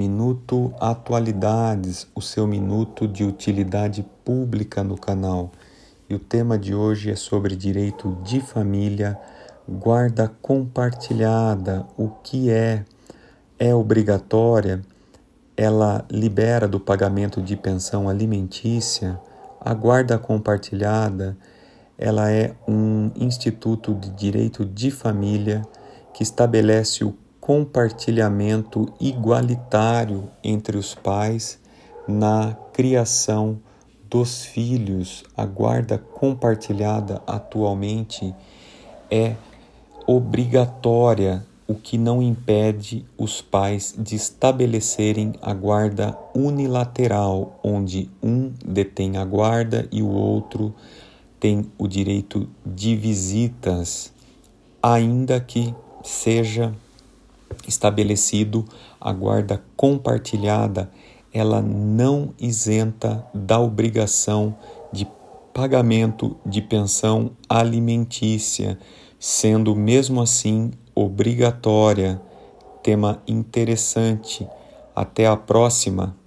Minuto Atualidades, o seu minuto de utilidade pública no canal. E o tema de hoje é sobre direito de família, guarda compartilhada. O que é? É obrigatória? Ela libera do pagamento de pensão alimentícia? A guarda compartilhada, ela é um instituto de direito de família que estabelece o compartilhamento igualitário entre os pais na criação dos filhos. A guarda compartilhada atualmente é obrigatória, o que não impede os pais de estabelecerem a guarda unilateral, onde um detém a guarda e o outro tem o direito de visitas, ainda que seja estabelecido a guarda compartilhada, ela não isenta da obrigação de pagamento de pensão alimentícia, sendo mesmo assim obrigatória. Tema interessante. Até a próxima.